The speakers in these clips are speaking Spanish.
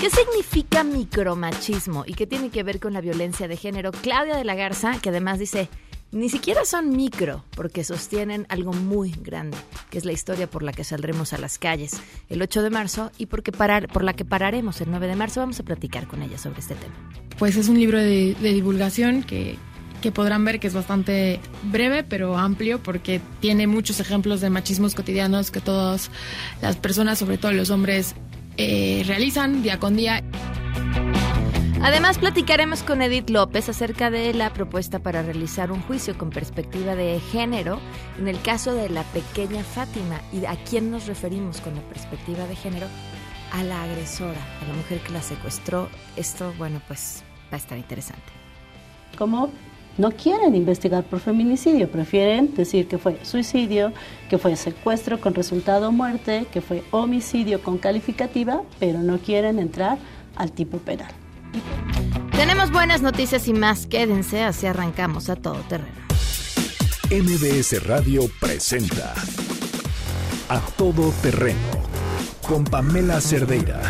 ¿Qué significa micromachismo y qué tiene que ver con la violencia de género? Claudia de la Garza, que además dice, ni siquiera son micro, porque sostienen algo muy grande, que es la historia por la que saldremos a las calles el 8 de marzo y porque parar, por la que pararemos el 9 de marzo. Vamos a platicar con ella sobre este tema. Pues es un libro de, de divulgación que, que podrán ver que es bastante breve pero amplio porque tiene muchos ejemplos de machismos cotidianos que todas las personas, sobre todo los hombres, eh, realizan día con día. Además, platicaremos con Edith López acerca de la propuesta para realizar un juicio con perspectiva de género en el caso de la pequeña Fátima. ¿Y a quién nos referimos con la perspectiva de género? A la agresora, a la mujer que la secuestró. Esto, bueno, pues va a estar interesante. ¿Cómo no quieren investigar por feminicidio, prefieren decir que fue suicidio, que fue secuestro con resultado muerte, que fue homicidio con calificativa, pero no quieren entrar al tipo penal. Tenemos buenas noticias y más, quédense, así arrancamos a todo terreno. MBS Radio presenta A Todo Terreno con Pamela Cerdeira.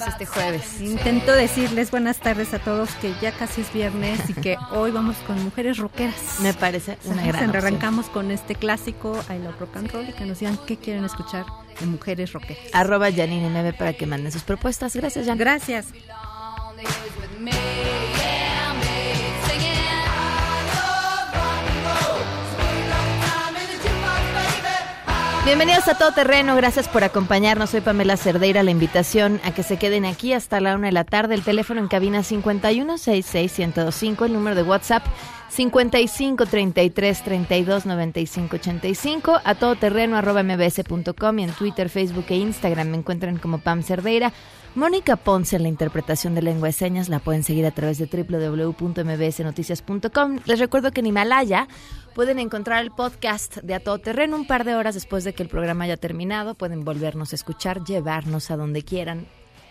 Este jueves? Intento decirles buenas tardes a todos que ya casi es viernes y que hoy vamos con mujeres rockeras. Me parece una gran opción. Arrancamos con este clásico I Love Rock and Roll y que nos digan qué quieren escuchar de mujeres rockeras. Arroba Janine 9 para que manden sus propuestas. Gracias, Jan. Gracias. Bienvenidos a Todo Terreno, gracias por acompañarnos. Soy Pamela Cerdeira, la invitación a que se queden aquí hasta la una de la tarde. El teléfono en cabina 5166125, el número de WhatsApp 55 33 32 95 85, a todoterreno arroba mbs.com y en Twitter, Facebook e Instagram me encuentran como Pam Cerdeira. Mónica Ponce en la interpretación de lengua de señas la pueden seguir a través de www.mbsnoticias.com. Les recuerdo que en Himalaya pueden encontrar el podcast de A Todo Terreno un par de horas después de que el programa haya terminado. Pueden volvernos a escuchar, llevarnos a donde quieran,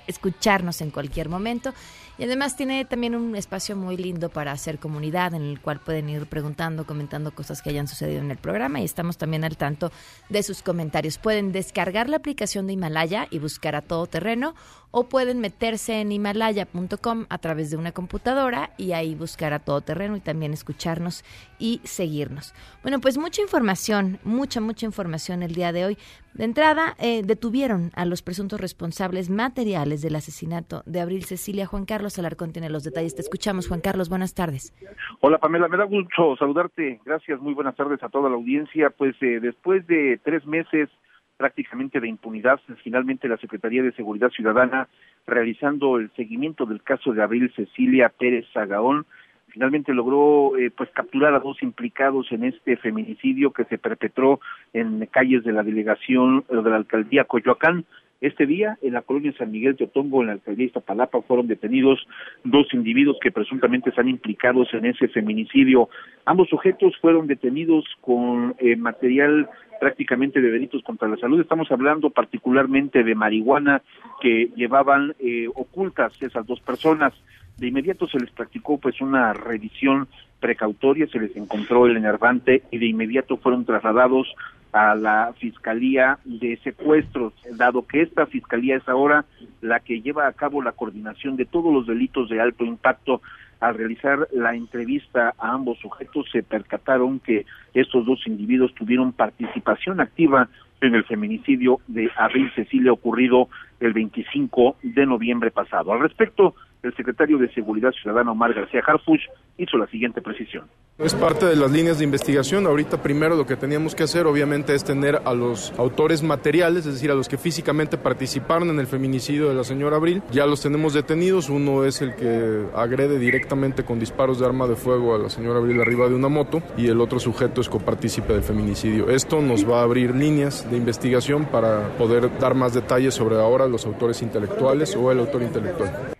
escucharnos en cualquier momento. Y además tiene también un espacio muy lindo para hacer comunidad en el cual pueden ir preguntando, comentando cosas que hayan sucedido en el programa y estamos también al tanto de sus comentarios. Pueden descargar la aplicación de Himalaya y buscar a todo terreno o pueden meterse en himalaya.com a través de una computadora y ahí buscar a todo terreno y también escucharnos y seguirnos. Bueno, pues mucha información, mucha, mucha información el día de hoy. De entrada, eh, detuvieron a los presuntos responsables materiales del asesinato de Abril Cecilia. Juan Carlos Alarcón tiene los detalles. Te escuchamos, Juan Carlos. Buenas tardes. Hola, Pamela. Me da mucho saludarte. Gracias. Muy buenas tardes a toda la audiencia. Pues eh, después de tres meses prácticamente de impunidad, finalmente la Secretaría de Seguridad Ciudadana, realizando el seguimiento del caso de Abril Cecilia Pérez Zagaón, finalmente logró eh, pues capturar a dos implicados en este feminicidio que se perpetró en calles de la delegación de la alcaldía Coyoacán. Este día, en la colonia San Miguel de Otongo, en la alcaldía Iztapalapa, fueron detenidos dos individuos que presuntamente están implicados en ese feminicidio. Ambos sujetos fueron detenidos con eh, material prácticamente de delitos contra la salud. Estamos hablando particularmente de marihuana que llevaban eh, ocultas esas dos personas. De inmediato se les practicó pues una revisión precautoria, se les encontró el enervante y de inmediato fueron trasladados a la Fiscalía de Secuestros, dado que esta Fiscalía es ahora la que lleva a cabo la coordinación de todos los delitos de alto impacto. Al realizar la entrevista a ambos sujetos se percataron que estos dos individuos tuvieron participación activa en el feminicidio de Abril Cecilia ocurrido el 25 de noviembre pasado. Al respecto, el secretario de Seguridad Ciudadana Omar García Harfuch hizo la siguiente precisión. Es parte de las líneas de investigación. Ahorita primero lo que teníamos que hacer obviamente es tener a los autores materiales, es decir, a los que físicamente participaron en el feminicidio de la señora Abril. Ya los tenemos detenidos. Uno es el que agrede directamente con disparos de arma de fuego a la señora Abril arriba de una moto y el otro sujeto es copartícipe del feminicidio. Esto nos va a abrir líneas de investigación para poder dar más detalles sobre ahora los autores intelectuales o el autor intelectual.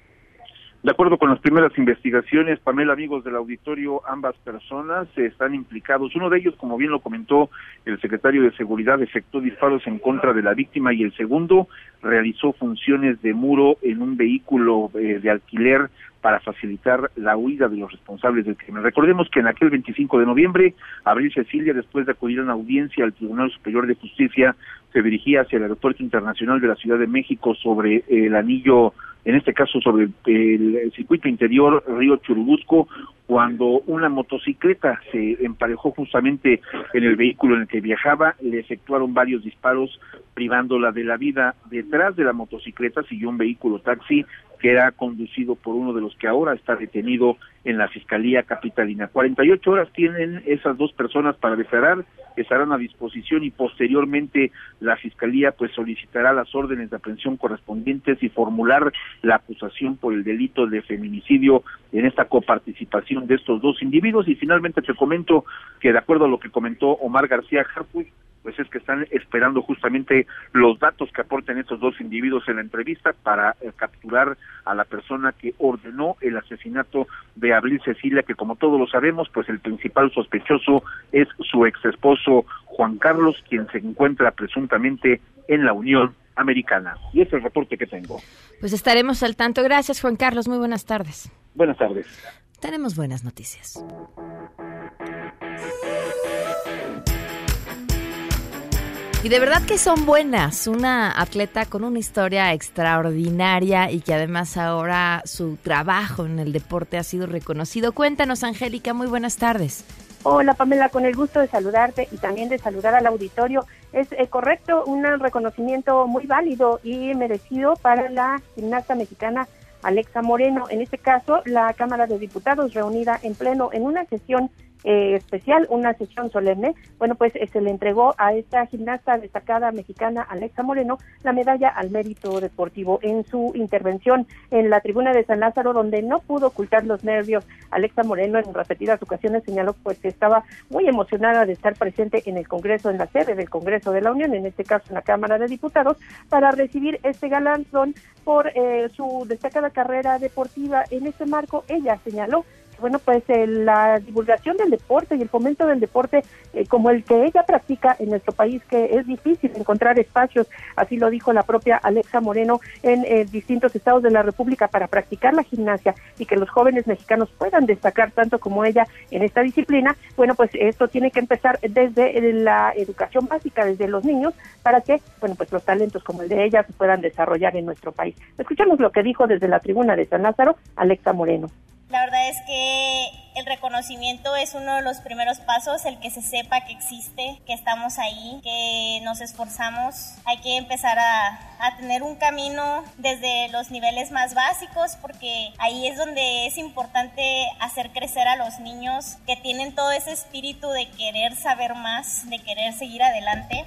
De acuerdo con las primeras investigaciones, Pamela, amigos del auditorio, ambas personas están implicados. Uno de ellos, como bien lo comentó el secretario de Seguridad, efectuó disparos en contra de la víctima y el segundo realizó funciones de muro en un vehículo eh, de alquiler para facilitar la huida de los responsables del crimen. Recordemos que en aquel 25 de noviembre, Abril Cecilia, después de acudir a una audiencia al Tribunal Superior de Justicia, se dirigía hacia el Aeropuerto Internacional de la Ciudad de México sobre el anillo en este caso sobre el, circuito interior Río Churubusco, cuando una motocicleta se emparejó justamente en el vehículo en el que viajaba, le efectuaron varios disparos privándola de la vida. Detrás de la motocicleta siguió un vehículo taxi que era conducido por uno de los que ahora está detenido en la Fiscalía Capitalina. 48 horas tienen esas dos personas para declarar, estarán a disposición y posteriormente la Fiscalía pues solicitará las órdenes de aprehensión correspondientes y formular la acusación por el delito de feminicidio en esta coparticipación de estos dos individuos y finalmente te comento que de acuerdo a lo que comentó Omar García Harfuch, pues es que están esperando justamente los datos que aporten estos dos individuos en la entrevista para eh, capturar a la persona que ordenó el asesinato de Abril Cecilia, que como todos lo sabemos, pues el principal sospechoso es su ex esposo Juan Carlos, quien se encuentra presuntamente en la Unión Americana. Y ese es el reporte que tengo. Pues estaremos al tanto. Gracias, Juan Carlos. Muy buenas tardes. Buenas tardes. Tenemos buenas noticias. Y de verdad que son buenas. Una atleta con una historia extraordinaria y que además ahora su trabajo en el deporte ha sido reconocido. Cuéntanos, Angélica, muy buenas tardes. Hola Pamela, con el gusto de saludarte y también de saludar al auditorio. Es eh, correcto, un reconocimiento muy válido y merecido para la gimnasta mexicana Alexa Moreno. En este caso, la Cámara de Diputados reunida en pleno en una sesión eh, especial, una sesión solemne, bueno, pues eh, se le entregó a esta gimnasta destacada mexicana Alexa Moreno la medalla al mérito deportivo. En su intervención en la tribuna de San Lázaro, donde no pudo ocultar los nervios, Alexa Moreno en repetidas ocasiones señaló pues que estaba muy emocionada de estar presente en el Congreso, en la sede del Congreso de la Unión, en este caso en la Cámara de Diputados, para recibir este galardón por eh, su destacada carrera deportiva. En este marco, ella señaló bueno, pues eh, la divulgación del deporte y el fomento del deporte eh, como el que ella practica en nuestro país, que es difícil encontrar espacios, así lo dijo la propia Alexa Moreno, en eh, distintos estados de la República para practicar la gimnasia y que los jóvenes mexicanos puedan destacar tanto como ella en esta disciplina, bueno, pues esto tiene que empezar desde la educación básica, desde los niños, para que, bueno, pues los talentos como el de ella se puedan desarrollar en nuestro país. Escuchamos lo que dijo desde la tribuna de San Lázaro Alexa Moreno. La verdad es que el reconocimiento es uno de los primeros pasos, el que se sepa que existe, que estamos ahí, que nos esforzamos. Hay que empezar a, tener un camino desde los niveles más básicos porque ahí es donde es importante hacer crecer a los niños que tienen todo ese espíritu de querer saber más, de querer seguir adelante.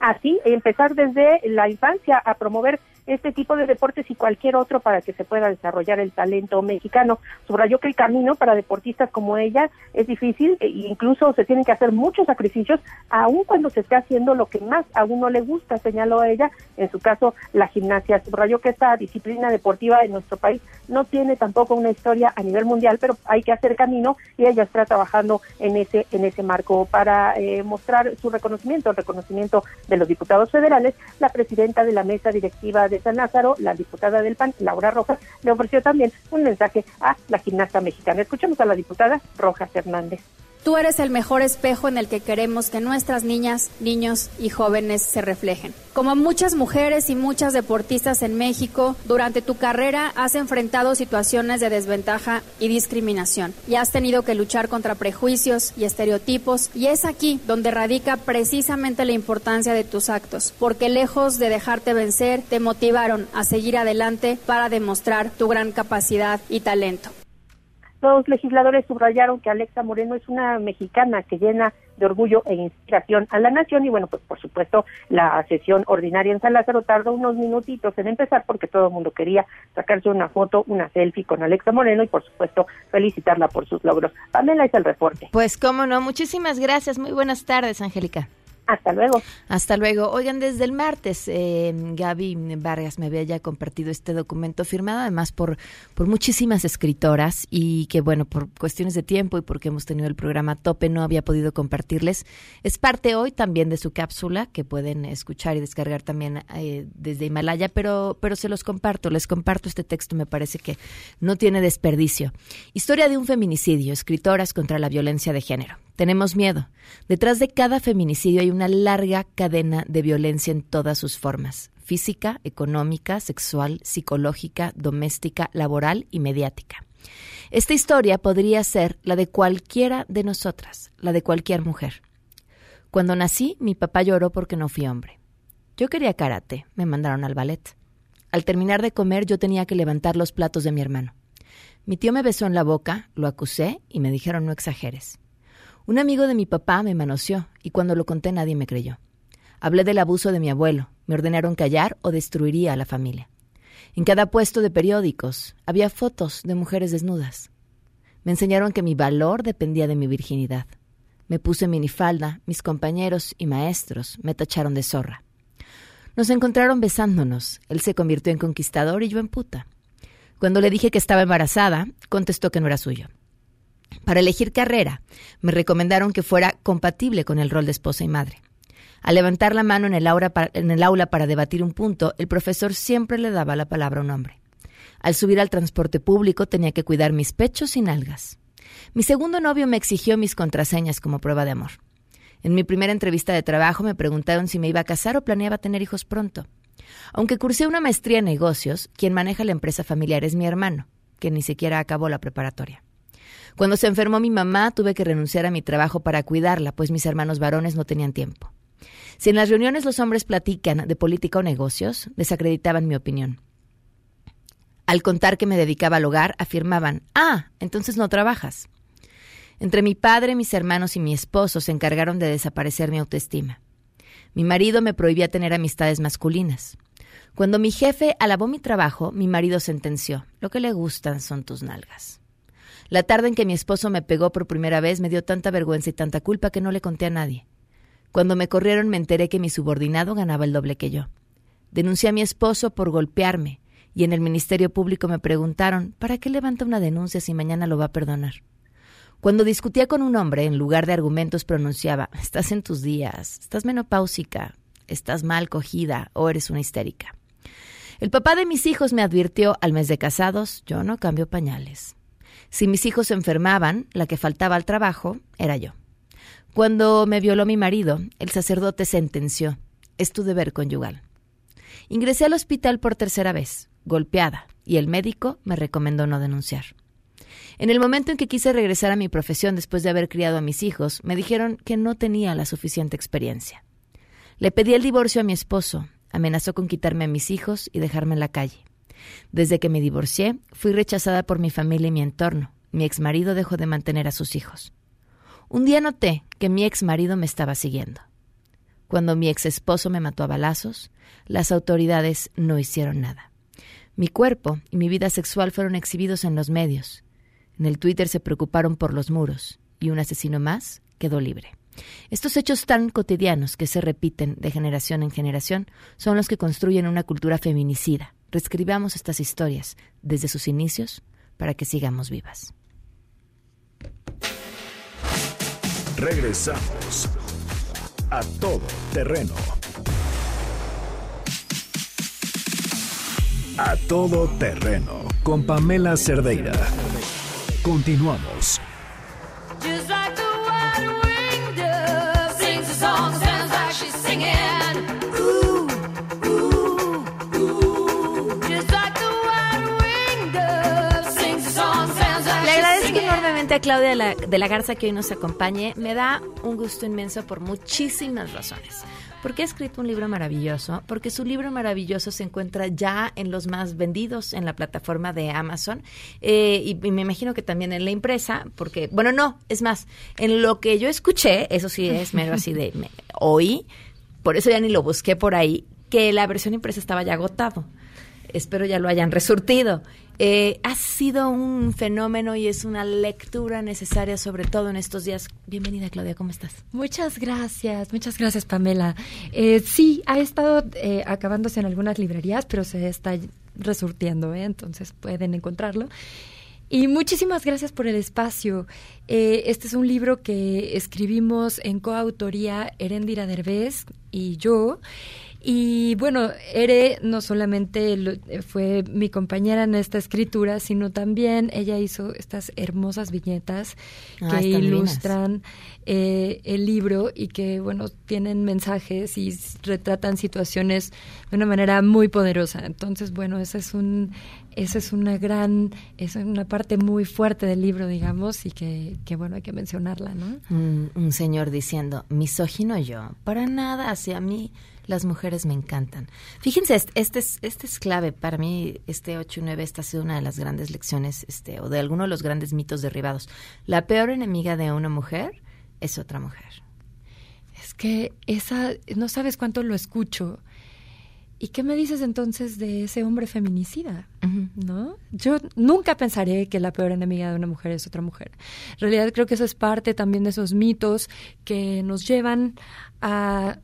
Así, empezar desde la infancia a promover este tipo de deportes y cualquier otro para que se pueda desarrollar el talento mexicano. Subrayó que el camino para deportistas como ella es difícil e incluso se tienen que hacer muchos sacrificios, aun cuando se esté haciendo lo que más a uno le gusta, señaló ella, en su caso la gimnasia. Subrayó que esta disciplina deportiva en nuestro país no tiene tampoco una historia a nivel mundial, pero hay que hacer camino y ella está trabajando en ese en ese marco para eh, mostrar su reconocimiento, el reconocimiento de los diputados federales. La presidenta de la mesa directiva de San Lázaro, la diputada del PAN, Laura Rojas, le ofreció también un mensaje a la gimnasta mexicana. Escuchemos a la diputada Rojas Hernández. Tú eres el mejor espejo en el que queremos que nuestras niñas, niños y jóvenes se reflejen. Como muchas mujeres y muchas deportistas en México, durante tu carrera has enfrentado situaciones de desventaja y discriminación y has tenido que luchar contra prejuicios y estereotipos y es aquí donde radica precisamente la importancia de tus actos, porque lejos de dejarte vencer, te motivaron a seguir adelante para demostrar tu gran capacidad y talento. Los legisladores subrayaron que Alexa Moreno es una mexicana que llena de orgullo e inspiración a la nación y bueno, pues por supuesto la sesión ordinaria en San Lázaro tardó unos minutitos en empezar porque todo el mundo quería sacarse una foto, una selfie con Alexa Moreno y por supuesto felicitarla por sus logros. Pamela es el reporte. Pues cómo no, muchísimas gracias, muy buenas tardes Angélica. Hasta luego. Hasta luego. Oigan, desde el martes, eh, Gaby Vargas me había ya compartido este documento firmado además por, por muchísimas escritoras y que, bueno, por cuestiones de tiempo y porque hemos tenido el programa tope, no había podido compartirles. Es parte hoy también de su cápsula que pueden escuchar y descargar también eh, desde Himalaya, pero, pero se los comparto, les comparto este texto, me parece que no tiene desperdicio. Historia de un feminicidio, escritoras contra la violencia de género. Tenemos miedo. Detrás de cada feminicidio hay una larga cadena de violencia en todas sus formas, física, económica, sexual, psicológica, doméstica, laboral y mediática. Esta historia podría ser la de cualquiera de nosotras, la de cualquier mujer. Cuando nací, mi papá lloró porque no fui hombre. Yo quería karate, me mandaron al ballet. Al terminar de comer yo tenía que levantar los platos de mi hermano. Mi tío me besó en la boca, lo acusé y me dijeron no exageres. Un amigo de mi papá me manoseó y cuando lo conté nadie me creyó. Hablé del abuso de mi abuelo, me ordenaron callar o destruiría a la familia. En cada puesto de periódicos había fotos de mujeres desnudas. Me enseñaron que mi valor dependía de mi virginidad. Me puse minifalda, mis compañeros y maestros me tacharon de zorra. Nos encontraron besándonos. Él se convirtió en conquistador y yo en puta. Cuando le dije que estaba embarazada, contestó que no era suyo. Para elegir carrera, me recomendaron que fuera compatible con el rol de esposa y madre. Al levantar la mano en el, aula para, debatir un punto, el profesor siempre le daba la palabra a un hombre. Al subir al transporte público tenía que cuidar mis pechos y nalgas. Mi segundo novio me exigió mis contraseñas como prueba de amor. En mi primera entrevista de trabajo me preguntaron si me iba a casar o planeaba tener hijos pronto. Aunque cursé una maestría en negocios, quien maneja la empresa familiar es mi hermano, que ni siquiera acabó la preparatoria. Cuando se enfermó mi mamá, tuve que renunciar a mi trabajo para cuidarla, pues mis hermanos varones no tenían tiempo. Si en las reuniones los hombres platican de política o negocios, desacreditaban mi opinión. Al contar que me dedicaba al hogar, afirmaban, ah, entonces no trabajas. Entre mi padre, mis hermanos y mi esposo se encargaron de desaparecer mi autoestima. Mi marido me prohibía tener amistades masculinas. Cuando mi jefe alabó mi trabajo, mi marido sentenció, lo que le gustan son tus nalgas. La tarde en que mi esposo me pegó por primera vez me dio tanta vergüenza y tanta culpa que no le conté a nadie. Cuando me corrieron me enteré que mi subordinado ganaba el doble que yo. Denuncié a mi esposo por golpearme y en el Ministerio Público me preguntaron ¿para qué levanta una denuncia si mañana lo va a perdonar? Cuando discutía con un hombre, en lugar de argumentos pronunciaba estás en tus días, estás menopáusica, estás mal cogida o eres una histérica. El papá de mis hijos me advirtió al mes de casados, yo no cambio pañales. Si mis hijos se enfermaban, la que faltaba al trabajo era yo. Cuando me violó mi marido, el sacerdote sentenció, es tu deber conyugal. Ingresé al hospital por tercera vez, golpeada, y el médico me recomendó no denunciar. En el momento en que quise regresar a mi profesión después de haber criado a mis hijos, me dijeron que no tenía la suficiente experiencia. Le pedí el divorcio a mi esposo, amenazó con quitarme a mis hijos y dejarme en la calle. Desde que me divorcié, fui rechazada por mi familia y mi entorno. Mi ex marido dejó de mantener a sus hijos. Un día noté que mi ex marido me estaba siguiendo. Cuando mi ex esposo me mató a balazos, las autoridades no hicieron nada. Mi cuerpo y mi vida sexual fueron exhibidos en los medios. En el Twitter se preocuparon por los muros y un asesino más quedó libre. Estos hechos tan cotidianos que se repiten de generación en generación son los que construyen una cultura feminicida, Reescribamos estas historias desde sus inicios para que sigamos vivas. Regresamos a todo terreno. A todo terreno con Pamela Cerdeira. Continuamos. Just like the Claudia de la, Garza que hoy nos acompañe. Me da un gusto inmenso por muchísimas razones. Porque ha escrito un libro maravilloso, porque su libro maravilloso se encuentra ya en los más vendidos en la plataforma de Amazon eh, y, me imagino que también en la impresa, porque, bueno, no, es más, en lo que yo escuché, eso sí es mero así de, me, por eso ya ni lo busqué por ahí, que la versión impresa estaba ya agotado. Espero ya lo hayan resurtido. Eh, ha sido un fenómeno y es una lectura necesaria, sobre todo en estos días. Bienvenida, Claudia, ¿cómo estás? Muchas gracias, muchas gracias, Pamela. Eh, sí, ha estado eh, acabándose en algunas librerías, pero se está resurtiendo, ¿eh? entonces pueden encontrarlo. Y muchísimas gracias por el espacio. Este es un libro que escribimos en coautoría Erendira Derbez y yo. Y bueno, Ere no solamente lo, fue mi compañera en esta escritura, sino también ella hizo estas hermosas viñetas Ah, que ilustran eh, el libro y que, bueno, tienen mensajes y retratan situaciones de una manera muy poderosa. Entonces, bueno, esa es un esa es una gran, es una parte muy fuerte del libro, digamos, y que, que bueno, hay que mencionarla, ¿no? Un, un señor diciendo, misógino yo, para nada, hacia mí las mujeres me encantan. Fíjense, este, este es, este es clave para mí, este 8 y 9, esta ha sido una de las grandes lecciones, este, o de alguno de los grandes mitos derribados. La peor enemiga de una mujer es otra mujer. Es que esa, no sabes cuánto lo escucho. ¿Y qué me dices entonces de ese hombre feminicida? ¿No? Yo nunca pensaré que la peor enemiga de una mujer es otra mujer. En realidad creo que eso es parte también de esos mitos que nos llevan a,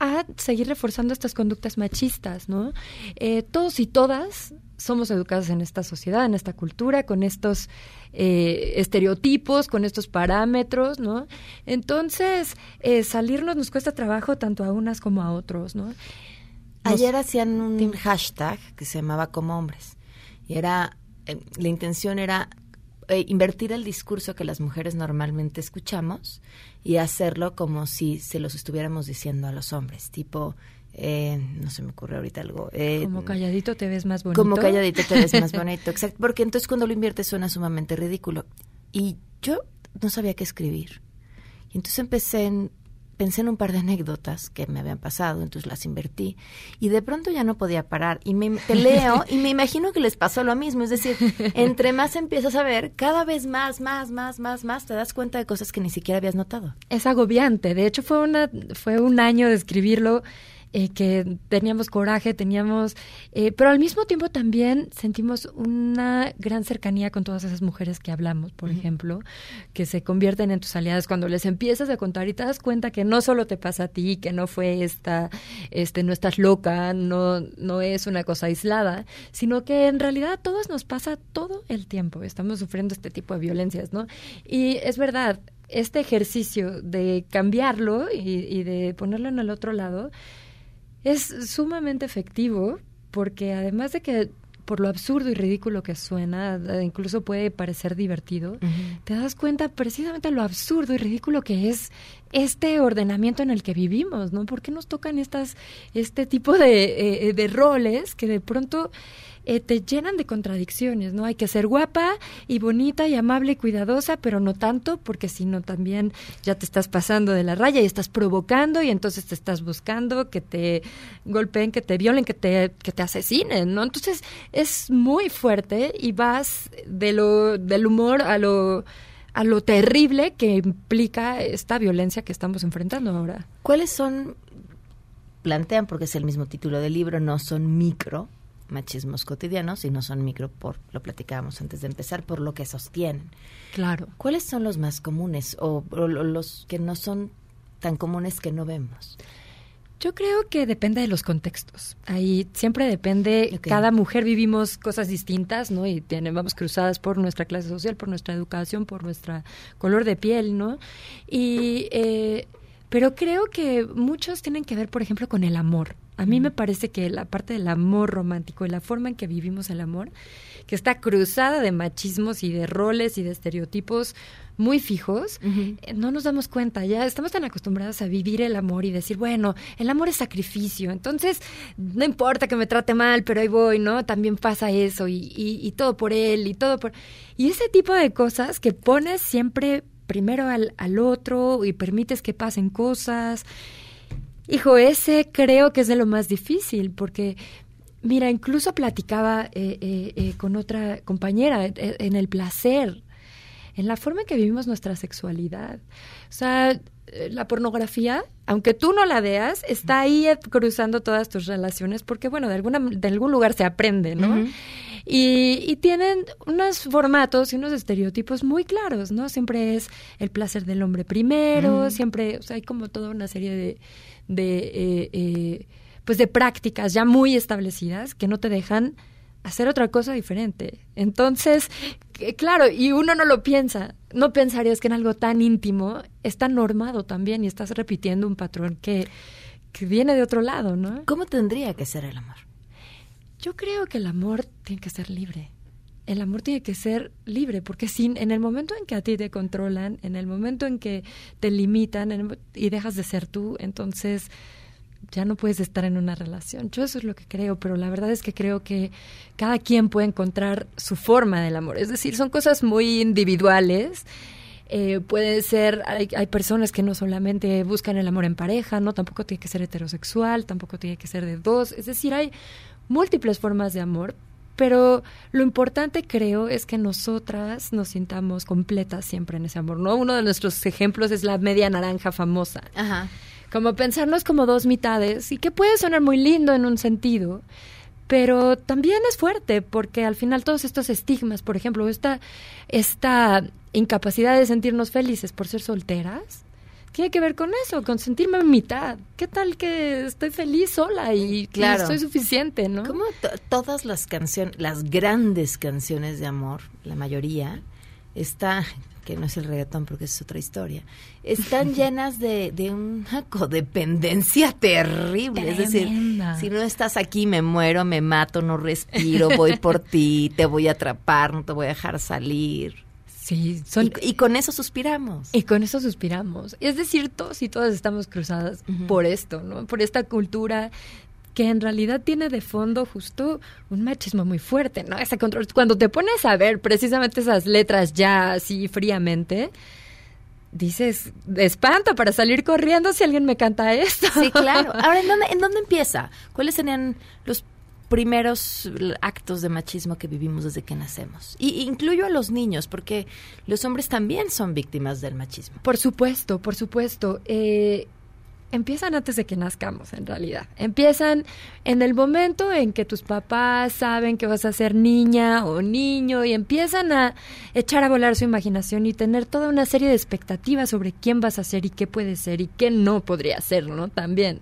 a seguir reforzando estas conductas machistas, ¿no? Eh, todos y todas somos educados en esta sociedad, en esta cultura, con estos eh, estereotipos, con estos parámetros, ¿no? Entonces, eh, salirnos nos cuesta trabajo tanto a unas como a otros, ¿no? Nos- Ayer hacían un hashtag que se llamaba Como Hombres. Y era, eh, la intención era invertir el discurso que las mujeres normalmente escuchamos y hacerlo como si se los estuviéramos diciendo a los hombres. Tipo, eh, no se me ocurre ahorita algo. eh, como calladito te ves más bonito. como calladito te ves más bonito, exacto. Porque entonces cuando lo inviertes suena sumamente ridículo. Y yo no sabía qué escribir. Y entonces empecé en, pensé en un par de anécdotas que me habían pasado, entonces las invertí. Y de pronto ya no podía parar. Y me te leo y me imagino que les pasó lo mismo. Es decir, entre más empiezas a ver, cada vez más, más, más, más, más, te das cuenta de cosas que ni siquiera habías notado. Es agobiante. De hecho, fue, una, fue un año de escribirlo eh, que teníamos coraje, teníamos... eh, pero al mismo tiempo también sentimos una gran cercanía con todas esas mujeres que hablamos, por ejemplo, que se convierten en tus aliadas cuando les empiezas a contar y te das cuenta que no solo te pasa a ti, que no fue esta, este, no estás loca, no, no es una cosa aislada, sino que en realidad a todos nos pasa todo el tiempo. Estamos sufriendo este tipo de violencias, ¿no? Y es verdad, este ejercicio de cambiarlo y, y de ponerlo en el otro lado es sumamente efectivo porque además de que por lo absurdo y ridículo que suena, eh, incluso puede parecer divertido, te das cuenta precisamente lo absurdo y ridículo que es este ordenamiento en el que vivimos, ¿no? ¿Por qué nos tocan estas, este tipo de, eh, de roles que de pronto eh, te llenan de contradicciones, ¿no? Hay que ser guapa y bonita y amable y cuidadosa, pero no tanto, porque si no también ya te estás pasando de la raya y estás provocando y entonces te estás buscando que te golpeen, que te violen, que te, que te asesinen, ¿no? Entonces es muy fuerte y vas de lo, del humor a lo a lo terrible que implica esta violencia que estamos enfrentando ahora. ¿Cuáles son, plantean, porque es el mismo título del libro, no son micro machismos cotidianos, sino son micro por, lo platicábamos antes de empezar, por lo que sostienen. Claro. ¿Cuáles son los más comunes o, o los que no son tan comunes que no vemos? Yo creo que depende de los contextos. Ahí siempre depende, cada mujer vivimos cosas distintas, ¿no? Y tiene, vamos cruzadas por nuestra clase social, por nuestra educación, por nuestra color de piel, ¿no? Y, eh, pero creo que muchos tienen que ver, por ejemplo, con el amor. A mí me parece que la parte del amor romántico y la forma en que vivimos el amor, que está cruzada de machismos y de roles y de estereotipos muy fijos, eh, no nos damos cuenta, ya estamos tan acostumbrados a vivir el amor y decir, bueno, el amor es sacrificio, entonces no importa que me trate mal, pero ahí voy, ¿no? También pasa eso y, y, todo por él y todo por... Y ese tipo de cosas que pones siempre primero al, al otro y permites que pasen cosas. Hijo, ese creo que es de lo más difícil, porque Mira, incluso platicaba eh, eh, eh, con otra compañera en el placer, en la forma en que vivimos nuestra sexualidad. O sea, la pornografía, aunque tú no la veas, está ahí cruzando todas tus relaciones porque, bueno, de, alguna, de algún lugar se aprende, ¿no? Y, tienen unos formatos y unos estereotipos muy claros, ¿no? Siempre es el placer del hombre primero, siempre, o sea, hay como toda una serie de... de pues de prácticas ya muy establecidas que no te dejan hacer otra cosa diferente. Entonces, claro, y uno no lo piensa, no pensarías que en algo tan íntimo está normado también y estás repitiendo un patrón que, que viene de otro lado, ¿no? ¿Cómo tendría que ser el amor? Yo creo que el amor tiene que ser libre. El amor tiene que ser libre, porque sin, en el momento en que a ti te controlan, en el momento en que te limitan y dejas de ser tú, entonces ya no puedes estar en una relación. Yo eso es lo que creo, pero la verdad es que creo que cada quien puede encontrar su forma del amor. Es decir, son cosas muy individuales. Eh, puede ser, hay, hay, personas que no solamente buscan el amor en pareja, no, tampoco tiene que ser heterosexual, tampoco tiene que ser de dos. Es decir, hay múltiples formas de amor, pero lo importante creo es que nosotras nos sintamos completas siempre en ese amor, ¿no? Uno de nuestros ejemplos es la media naranja famosa. Ajá como pensarnos como dos mitades y que puede sonar muy lindo en un sentido, pero también es fuerte porque al final todos estos estigmas, por ejemplo, esta, esta incapacidad de sentirnos felices por ser solteras, tiene que ver con eso, con sentirme en mitad. ¿Qué tal que estoy feliz sola y, claro. estoy suficiente, no? Como todas las canciones, las grandes canciones de amor, la mayoría, está que no es el reggaetón porque es otra historia, están llenas de, de una codependencia terrible. Es decir, si no estás aquí me muero, me mato, no respiro, voy por ti, te voy a atrapar, no te voy a dejar salir. Sí, y, con eso suspiramos. Y con eso suspiramos. Es decir, todos y todas estamos cruzadas por esto, ¿no? Por esta cultura que en realidad tiene de fondo justo un machismo muy fuerte, ¿no? Ese control. Cuando te pones a ver precisamente esas letras ya así fríamente, dices, de espanto para salir corriendo si alguien me canta esto. Sí, claro. Ahora, ¿en dónde, ¿en dónde empieza? ¿Cuáles serían los primeros actos de machismo que vivimos desde que nacemos. Y incluyo a los niños, porque los hombres también son víctimas del machismo. Por supuesto, por supuesto. Eh, empiezan antes de que nazcamos, en realidad. Empiezan en el momento en que tus papás saben que vas a ser niña o niño y empiezan a echar a volar su imaginación y tener toda una serie de expectativas sobre quién vas a ser y qué puede ser y qué no podría ser, ¿no? También.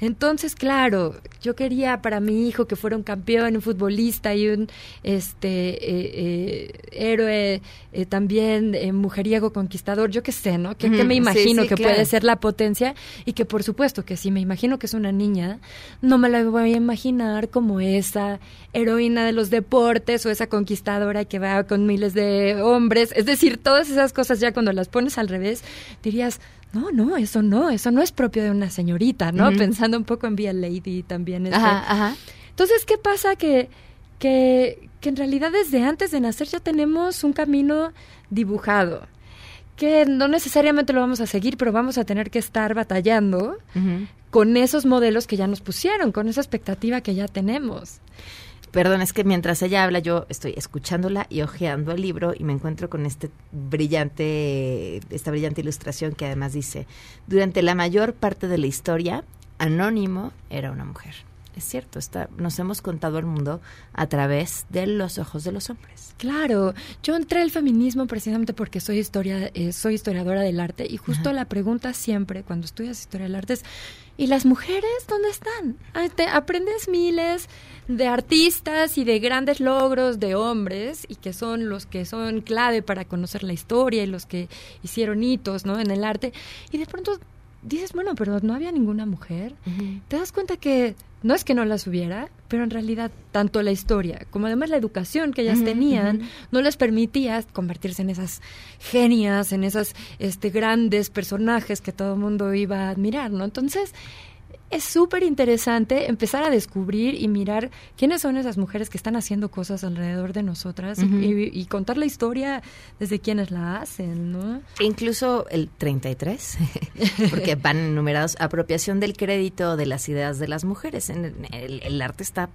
Entonces, claro, yo quería para mi hijo que fuera un campeón, un futbolista y un este eh, eh, héroe eh, también mujeriego conquistador, yo qué sé, ¿no? Que, me imagino que puede ser la potencia y que por supuesto que si me imagino que es una niña, no me la voy a imaginar como esa heroína de los deportes o esa conquistadora que va con miles de hombres. Es decir, todas esas cosas ya cuando las pones al revés, dirías, no, no, eso no, eso no es propio de una señorita, ¿no? Pensando un poco en Via Lady también. Este. Ajá, Entonces, ¿qué pasa? Que, que, que en realidad desde antes de nacer ya tenemos un camino dibujado que no necesariamente lo vamos a seguir, pero vamos a tener que estar batallando con esos modelos que ya nos pusieron, con esa expectativa que ya tenemos. Perdón, es que mientras ella habla yo estoy escuchándola y hojeando el libro y me encuentro con este brillante, esta brillante ilustración que además dice, durante la mayor parte de la historia, Anónimo era una mujer. Es cierto, está, nos hemos contado el mundo a través de los ojos de los hombres. Claro, yo entré al feminismo precisamente porque soy historia, eh, soy historiadora del arte y justo la pregunta siempre cuando estudias historia del arte es ¿y las mujeres dónde están? Te aprendes miles de artistas y de grandes logros de hombres y que son los que son clave para conocer la historia y los que hicieron hitos, ¿no? En el arte y de pronto dices, bueno, pero no había ninguna mujer. Te das cuenta que no es que no las hubiera, pero en realidad tanto la historia como además la educación que ellas tenían no les permitía convertirse en esas genias, en esas este, grandes personajes que todo el mundo iba a admirar, ¿no? Entonces, es súper interesante empezar a descubrir y mirar quiénes son esas mujeres que están haciendo cosas alrededor de nosotras y, contar la historia desde quienes la hacen, ¿no? E incluso el 33, porque van enumerados, apropiación del crédito de las ideas de las mujeres. En el, arte está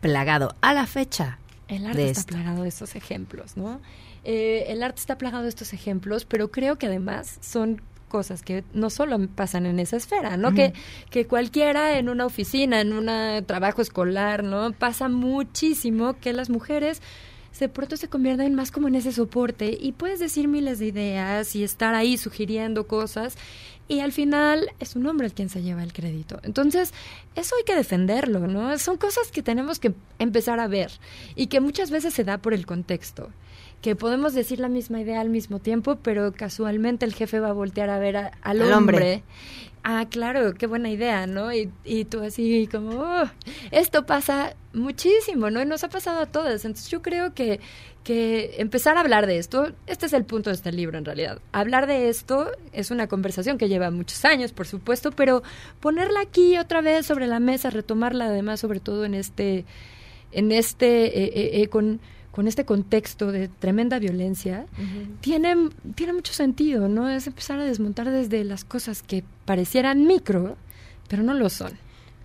plagado a la fecha. El arte está plagado de estos ejemplos, ¿no? Eh, el arte está plagado de estos ejemplos, pero creo que además son cosas que no solo pasan en esa esfera, ¿no? que, que cualquiera en una oficina, en un trabajo escolar, ¿no? Pasa muchísimo que las mujeres de pronto se convierten más como en ese soporte y puedes decir miles de ideas y estar ahí sugiriendo cosas y al final es un hombre el quien se lleva el crédito. Entonces, eso hay que defenderlo, ¿no? Son cosas que tenemos que empezar a ver y que muchas veces se da por el contexto que podemos decir la misma idea al mismo tiempo, pero casualmente el jefe va a voltear a ver al, hombre. Ah, claro, qué buena idea, ¿no? Y, y tú así como, oh, esto pasa muchísimo, ¿no? Y nos ha pasado a todas. Entonces yo creo que, que empezar a hablar de esto, este es el punto de este libro en realidad. Hablar de esto es una conversación que lleva muchos años, por supuesto, pero ponerla aquí otra vez sobre la mesa, retomarla además, sobre todo en este, en este, eh, eh, eh, con con este contexto de tremenda violencia, tiene, tiene mucho sentido, ¿no? Es empezar a desmontar desde las cosas que parecieran micro, pero no lo son.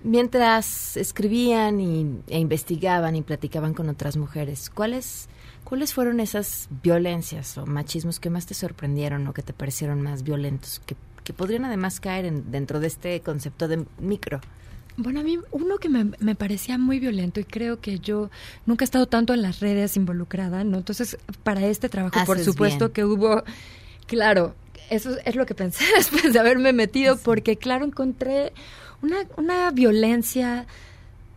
Mientras escribían y, e investigaban y platicaban con otras mujeres, ¿cuáles, ¿cuáles fueron esas violencias o machismos que más te sorprendieron o que te parecieron más violentos, que, que podrían además caer en, dentro de este concepto de micro? Bueno, a mí uno que me, me, parecía muy violento y creo que yo nunca he estado tanto en las redes involucrada, ¿no? Entonces, para este trabajo, por supuesto que hubo, claro, eso es lo que pensé después de haberme metido, porque claro, encontré una, una violencia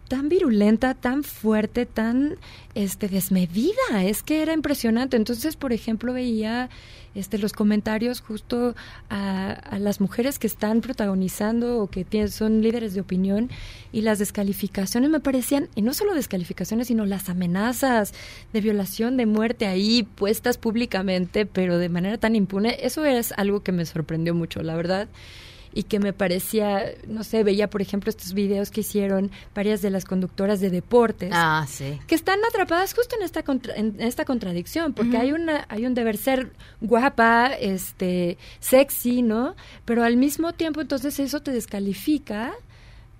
tan virulenta, tan fuerte, tan este desmedida, es que era impresionante. Entonces, por ejemplo, veía este, los comentarios justo a, las mujeres que están protagonizando o que tienen, son líderes de opinión y las descalificaciones me parecían, y no solo descalificaciones, sino las amenazas de violación, de muerte ahí puestas públicamente, pero de manera tan impune, eso es algo que me sorprendió mucho, la verdad y que me parecía, no sé, veía por ejemplo estos videos que hicieron varias de las conductoras de deportes. Ah, sí. Que están atrapadas justo en esta en esta contradicción, porque hay una hay un deber ser guapa, este, sexy, ¿no? Pero al mismo tiempo entonces eso te descalifica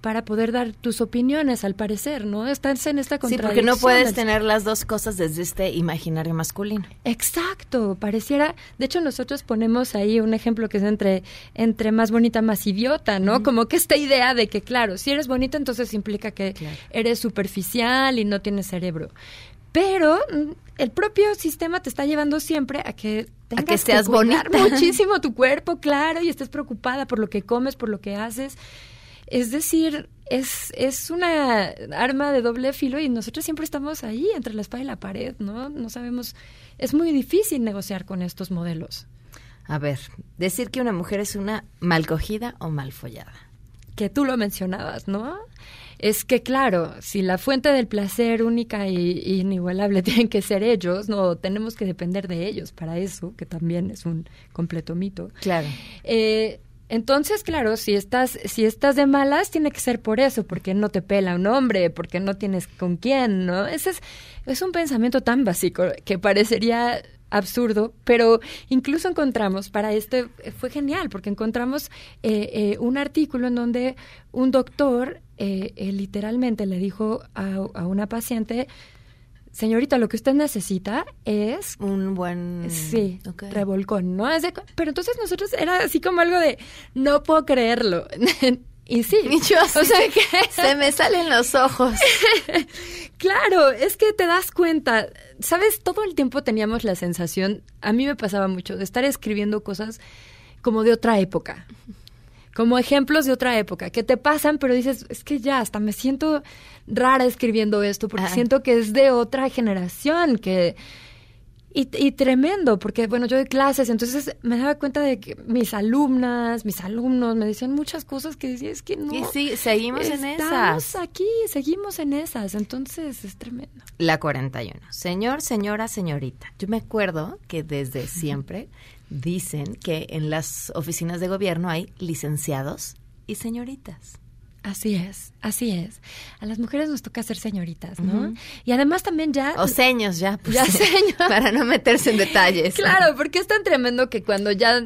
para poder dar tus opiniones, al parecer, ¿no? Estás en esta contradicción. Sí, porque no puedes tener las dos cosas desde este imaginario masculino. Exacto, pareciera, de hecho nosotros ponemos ahí un ejemplo que es entre entre más bonita más idiota, ¿no? Como que esta idea de que claro, si eres bonita entonces implica que eres superficial y no tienes cerebro. Pero mm, el propio sistema te está llevando siempre a que tengas a que seas bonita muchísimo tu cuerpo, claro, y estés preocupada por lo que comes, por lo que haces. Es decir, es, es una arma de doble filo y nosotros siempre estamos ahí entre la espada y la pared, ¿no? No sabemos, es muy difícil negociar con estos modelos. A ver, decir que una mujer es una mal cogida o mal follada. Que tú lo mencionabas, ¿no? Es que claro, si la fuente del placer única y, inigualable tienen que ser ellos, no tenemos que depender de ellos para eso, que también es un completo mito. Claro. Eh, entonces, claro, si estás, si estás de malas, tiene que ser por eso, porque no te pela un hombre, porque no tienes con quién, ¿no? Ese es, es un pensamiento tan básico que parecería absurdo, pero incluso encontramos, para este fue genial, porque encontramos eh, eh, un artículo en donde un doctor eh, literalmente le dijo a una paciente, señorita, lo que usted necesita es... Un buen... Sí, revolcón, ¿no? pero entonces nosotros era así como algo de, no puedo creerlo. Y sí, o sea que se me salen los ojos. claro, es que te das cuenta, sabes, todo el tiempo teníamos la sensación, a mí me pasaba mucho, de estar escribiendo cosas como de otra época como ejemplos de otra época, que te pasan, pero dices, es que ya, hasta me siento rara escribiendo esto, porque siento que es de otra generación, que... Y, y, tremendo, porque bueno, yo doy clases, entonces me daba cuenta de que mis alumnas, mis alumnos me decían muchas cosas que decía, es que no. Y sí, seguimos en esas. aquí, seguimos en esas, entonces es tremendo. La 41. Señor, señora, señorita. Yo me acuerdo que desde siempre dicen que en las oficinas de gobierno hay licenciados y señoritas. Así es, así es. A las mujeres nos toca ser señoritas, ¿no? Y además también ya... O seños ya. Pues, ya seños. Para no meterse en detalles. Claro, porque es tan tremendo que cuando ya...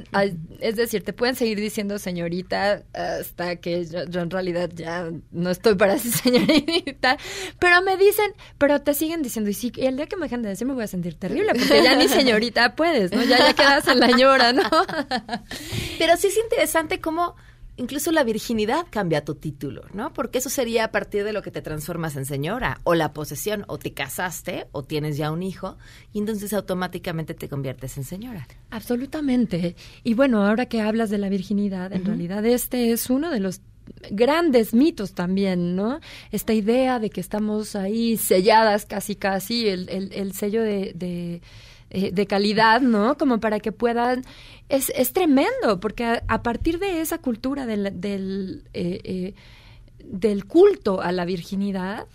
Es decir, te pueden seguir diciendo señorita hasta que yo, yo en realidad ya no estoy para ser señorita. Pero me dicen, pero te siguen diciendo, y sí, y el día que me dejen de decir me voy a sentir terrible, porque ya ni señorita puedes, ¿no? Ya, ya quedas en la llora, ¿no? pero sí es interesante cómo incluso la virginidad cambia tu título, ¿no? Porque eso sería a partir de lo que te transformas en señora, o la posesión, o te casaste, o tienes ya un hijo, y entonces automáticamente te conviertes en señora. Absolutamente. Y bueno, ahora que hablas de la virginidad, en realidad este es uno de los grandes mitos también, ¿no? Esta idea de que estamos ahí selladas casi casi, el, el, el sello de, de eh, de calidad, ¿no? Como para que puedan... Es, es tremendo, porque a, partir de esa cultura del, del, eh, eh, del culto a la virginidad,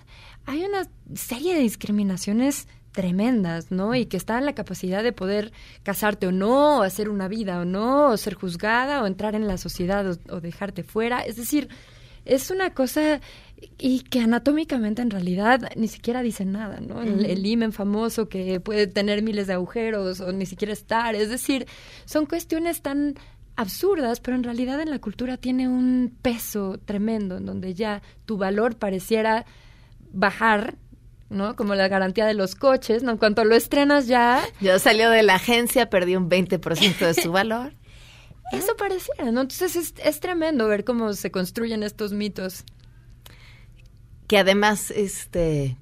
hay una serie de discriminaciones tremendas, ¿no? Y que está en la capacidad de poder casarte o no, o hacer una vida o no, o ser juzgada, o entrar en la sociedad o dejarte fuera. Es decir, es una cosa y que anatómicamente en realidad ni siquiera dicen nada, ¿no? El, el himen famoso que puede tener miles de agujeros o ni siquiera estar, es decir, son cuestiones tan absurdas, pero en realidad en la cultura tiene un peso tremendo, en donde ya tu valor pareciera bajar ¿no? Como la garantía de los coches, ¿no? En cuanto lo estrenas ya... Yo salió de la agencia, perdí un 20% de su valor. Eso pareciera, ¿no? Entonces es, es tremendo ver cómo se construyen estos mitos que además, este,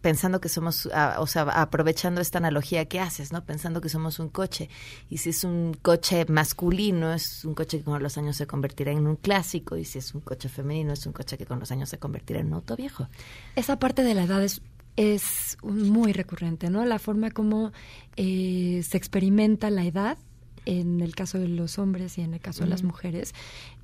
pensando que somos, o sea, aprovechando esta analogía que haces, ¿no? Pensando que somos un coche. Y si es un coche masculino, es un coche que con los años se convertirá en un clásico. Y si es un coche femenino, es un coche que con los años se convertirá en un auto viejo. Esa parte de la edad es, es muy recurrente, ¿no? La forma como eh, se experimenta la edad en el caso de los hombres y en el caso de las mujeres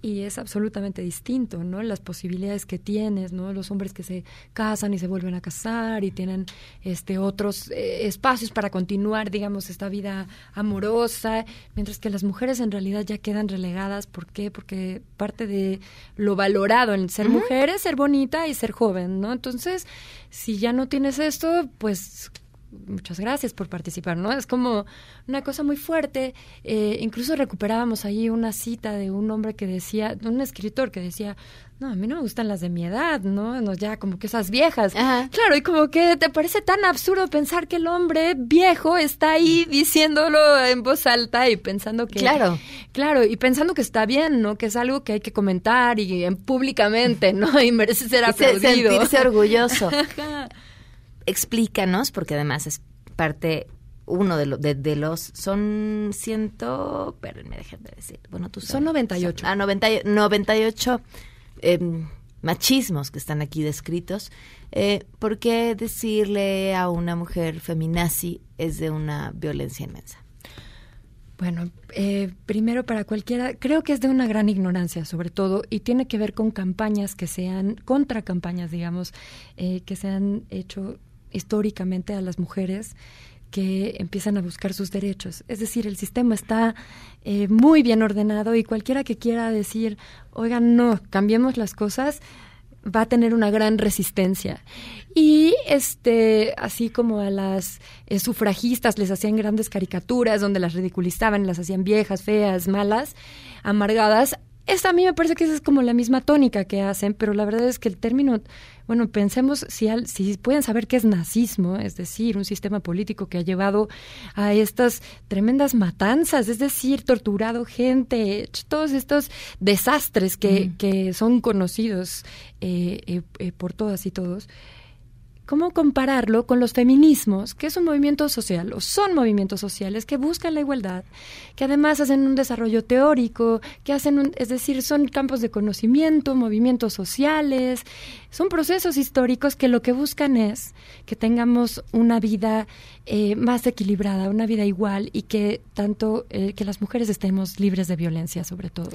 y es absolutamente distinto, ¿no? Las posibilidades que tienes, ¿no? Los hombres que se casan y se vuelven a casar y tienen este otros eh, espacios para continuar, digamos, esta vida amorosa, mientras que las mujeres en realidad ya quedan relegadas, ¿por qué? Porque parte de lo valorado en ser uh -huh. mujer es ser bonita y ser joven, ¿no? Entonces, si ya no tienes esto, pues muchas gracias por participar, ¿no? Es como una cosa muy fuerte. Eh, incluso recuperábamos ahí una cita de un hombre que decía, de un escritor que decía, no, a mí no me gustan las de mi edad, ¿no? no ya como que esas viejas. Ajá. Claro, y como que te parece tan absurdo pensar que el hombre viejo está ahí diciéndolo en voz alta y pensando que... Claro. Claro, y pensando que está bien, ¿no? Que es algo que hay que comentar y en, públicamente, ¿no? Y merece ser aplaudido. Y sentirse orgulloso. explícanos, porque además es parte uno de, lo, de, de, los son ciento pero me dejen de decir bueno tú sabes. son 98 ah 90, 98 eh, machismos que están aquí descritos eh, ¿por qué decirle a una mujer feminazi es de una violencia inmensa? Bueno, eh, primero para cualquiera, creo que es de una gran ignorancia sobre todo y tiene que ver con campañas que sean, contra campañas, digamos, eh, que se han hecho históricamente a las mujeres que empiezan a buscar sus derechos. Es decir, el sistema está eh, muy bien ordenado y cualquiera que quiera decir, oigan, no, cambiemos las cosas, va a tener una gran resistencia. Y este, así como a las eh, sufragistas les hacían grandes caricaturas donde las ridiculizaban, las hacían viejas, feas, malas, amargadas, esta a mí me parece que esa es como la misma tónica que hacen, pero la verdad es que el término, bueno, pensemos si, al, si pueden saber qué es nazismo, es decir, un sistema político que ha llevado a estas tremendas matanzas, es decir, torturado gente, todos estos desastres que, mm. que son conocidos eh, eh, eh, por todas y todos cómo compararlo con los feminismos, que es un movimiento social, o son movimientos sociales que buscan la igualdad, que además hacen un desarrollo teórico, que hacen, un, es decir, son campos de conocimiento, movimientos sociales, son procesos históricos que lo que buscan es que tengamos una vida eh, más equilibrada, una vida igual y que tanto eh, que las mujeres estemos libres de violencia sobre todo.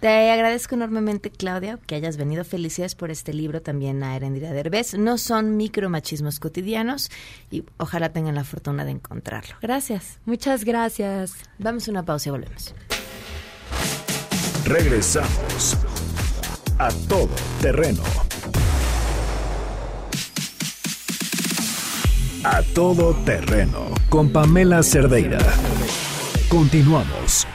Te agradezco enormemente, Claudia, que hayas venido. Felicidades por este libro también a Erendira Derbez. No son micromachismos cotidianos y ojalá tengan la fortuna de encontrarlo. Gracias. Muchas gracias. Vamos a una pausa y volvemos. Regresamos a todo terreno. A todo terreno con Pamela Cerdeira. Continuamos.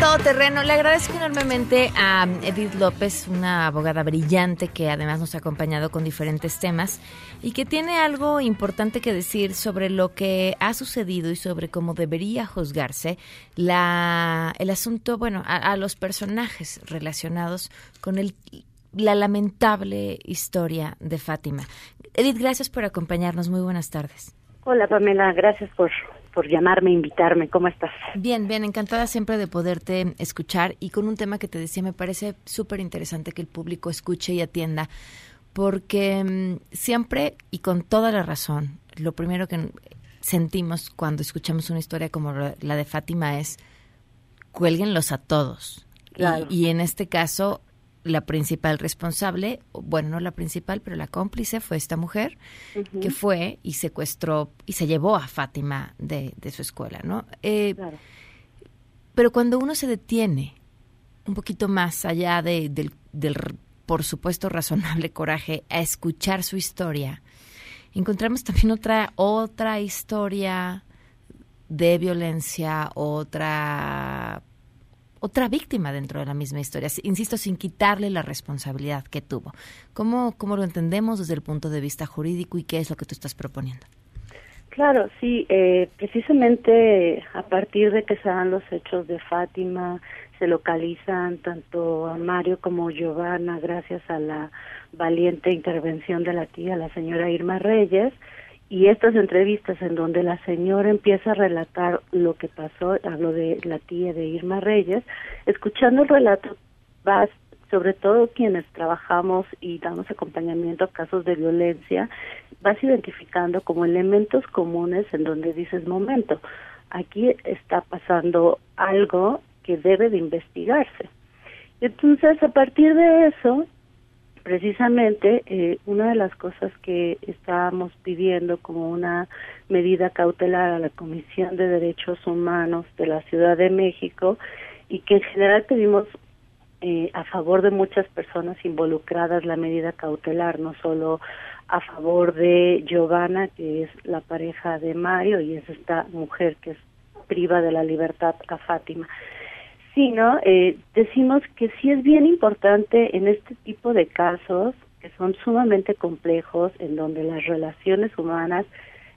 Todo terreno. Le agradezco enormemente a Edith López, una abogada brillante que además nos ha acompañado con diferentes temas y que tiene algo importante que decir sobre lo que ha sucedido y sobre cómo debería juzgarse la, el asunto, bueno, a, a los personajes relacionados con el, la lamentable historia de Fátima. Edith, gracias por acompañarnos. Muy buenas tardes. Hola Pamela, gracias por, por llamarme, invitarme. ¿Cómo estás? Bien, bien, encantada siempre de poderte escuchar y con un tema que te decía, me parece súper interesante que el público escuche y atienda, porque mm, siempre y con toda la razón, lo primero que sentimos cuando escuchamos una historia como la de Fátima es, cuélguenlos a todos. Claro. Y, y en este caso, la principal responsable, bueno, no la principal, pero la cómplice fue esta mujer que fue y secuestró y se llevó a Fátima de, de su escuela, ¿no? Eh, Claro. Pero cuando uno se detiene un poquito más allá de- del, del, por supuesto, razonable coraje a escuchar su historia, encontramos también otra, otra historia de violencia, otra otra víctima dentro de la misma historia, insisto, sin quitarle la responsabilidad que tuvo. ¿Cómo, ¿Cómo lo entendemos desde el punto de vista jurídico y qué es lo que tú estás proponiendo? Claro, sí, eh, precisamente a partir de que se dan los hechos de Fátima, se localizan tanto a Mario como Giovanna gracias a la valiente intervención de la tía, la señora Irma Reyes, y estas entrevistas en donde la señora empieza a relatar lo que pasó, hablo de la tía de Irma Reyes, escuchando el relato vas sobre todo quienes trabajamos y damos acompañamiento a casos de violencia, vas identificando como elementos comunes en donde dices, momento, aquí está pasando algo que debe de investigarse. Entonces, a partir de eso, precisamente eh, una de las cosas que estábamos pidiendo como una medida cautelar a la Comisión de Derechos Humanos de la Ciudad de México y que en general pedimos eh, a favor de muchas personas involucradas la medida cautelar, no solo a favor de Giovanna, que es la pareja de Mario y es esta mujer que es priva de la libertad a Fátima, sino eh, decimos que sí es bien importante en este tipo de casos que son sumamente complejos, en donde las relaciones humanas